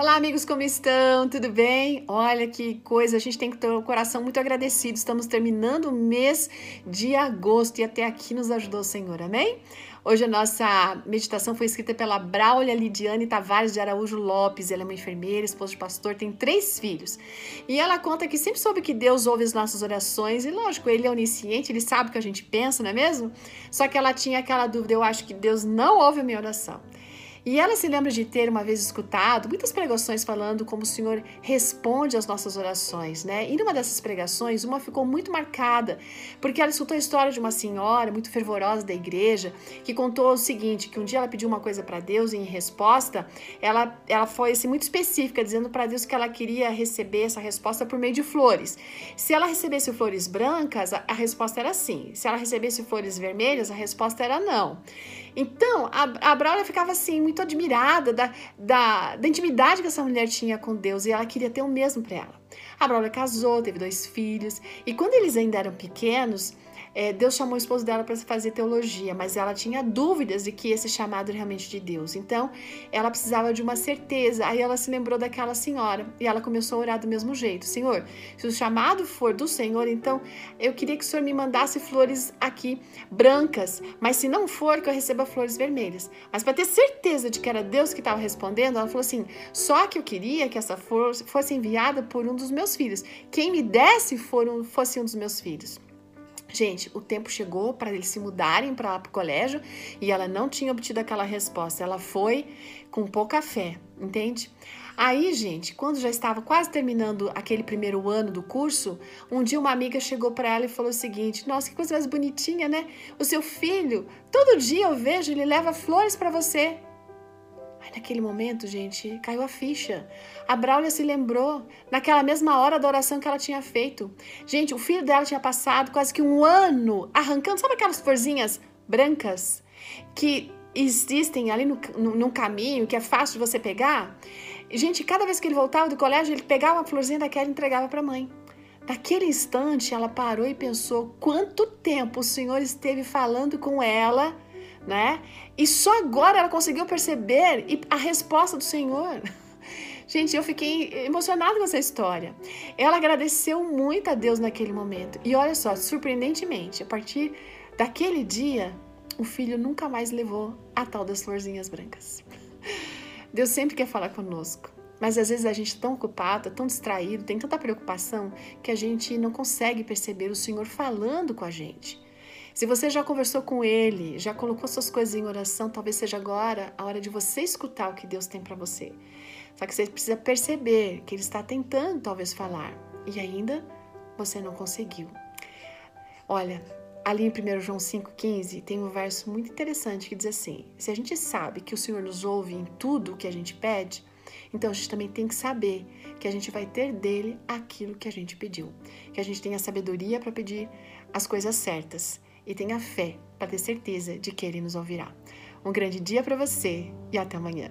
Olá, amigos, como estão? Tudo bem? Olha que coisa, a gente tem que ter o coração muito agradecido. Estamos terminando o mês de agosto e até aqui nos ajudou o Senhor, amém? Hoje a nossa meditação foi escrita pela Braulia Lidiane Tavares de Araújo Lopes. Ela é uma enfermeira, esposa de pastor, tem três filhos. E ela conta que sempre soube que Deus ouve as nossas orações. E lógico, ele é onisciente, ele sabe o que a gente pensa, não é mesmo? Só que ela tinha aquela dúvida: eu acho que Deus não ouve a minha oração. E ela se lembra de ter uma vez escutado muitas pregações falando como o Senhor responde às nossas orações, né? E numa dessas pregações, uma ficou muito marcada, porque ela escutou a história de uma senhora muito fervorosa da igreja, que contou o seguinte, que um dia ela pediu uma coisa para Deus e em resposta, ela, ela foi assim, muito específica, dizendo para Deus que ela queria receber essa resposta por meio de flores. Se ela recebesse flores brancas, a, a resposta era sim. Se ela recebesse flores vermelhas, a resposta era não. Então, a, a ficava assim, muito admirada da, da, da intimidade que essa mulher tinha com Deus e ela queria ter o mesmo para ela. A Braulio casou, teve dois filhos e quando eles ainda eram pequenos, é, Deus chamou o esposo dela para fazer teologia, mas ela tinha dúvidas de que esse chamado realmente de Deus. Então, ela precisava de uma certeza. Aí ela se lembrou daquela senhora e ela começou a orar do mesmo jeito: Senhor, se o chamado for do Senhor, então eu queria que o Senhor me mandasse flores aqui brancas, mas se não for, que eu receba flores vermelhas. Mas para ter certeza de que era Deus que estava respondendo, ela falou assim: só que eu queria que essa flor fosse enviada por um dos meus filhos. Quem me desse for um, fosse um dos meus filhos. Gente, o tempo chegou para eles se mudarem para o colégio e ela não tinha obtido aquela resposta. Ela foi com pouca fé, entende? Aí, gente, quando já estava quase terminando aquele primeiro ano do curso, um dia uma amiga chegou para ela e falou o seguinte: Nossa, que coisa mais bonitinha, né? O seu filho, todo dia eu vejo, ele leva flores para você. Aí naquele momento, gente, caiu a ficha. A Braulia se lembrou naquela mesma hora da oração que ela tinha feito. Gente, o filho dela tinha passado quase que um ano arrancando, sabe aquelas florzinhas brancas que existem ali no, no, no caminho, que é fácil de você pegar? Gente, cada vez que ele voltava do colégio, ele pegava uma florzinha daquela e entregava para a mãe. Naquele instante, ela parou e pensou quanto tempo o Senhor esteve falando com ela né? E só agora ela conseguiu perceber a resposta do Senhor. Gente, eu fiquei emocionada com essa história. Ela agradeceu muito a Deus naquele momento. E olha só, surpreendentemente, a partir daquele dia, o filho nunca mais levou a tal das florzinhas brancas. Deus sempre quer falar conosco. Mas às vezes a gente é tão ocupado, tão distraído, tem tanta preocupação que a gente não consegue perceber o Senhor falando com a gente. Se você já conversou com ele, já colocou suas coisas em oração, talvez seja agora a hora de você escutar o que Deus tem para você. Só que você precisa perceber que ele está tentando talvez falar e ainda você não conseguiu. Olha, ali em 1 João 5,15 tem um verso muito interessante que diz assim: Se a gente sabe que o Senhor nos ouve em tudo o que a gente pede, então a gente também tem que saber que a gente vai ter dele aquilo que a gente pediu. Que a gente tenha sabedoria para pedir as coisas certas e tenha fé para ter certeza de que Ele nos ouvirá. Um grande dia para você e até amanhã.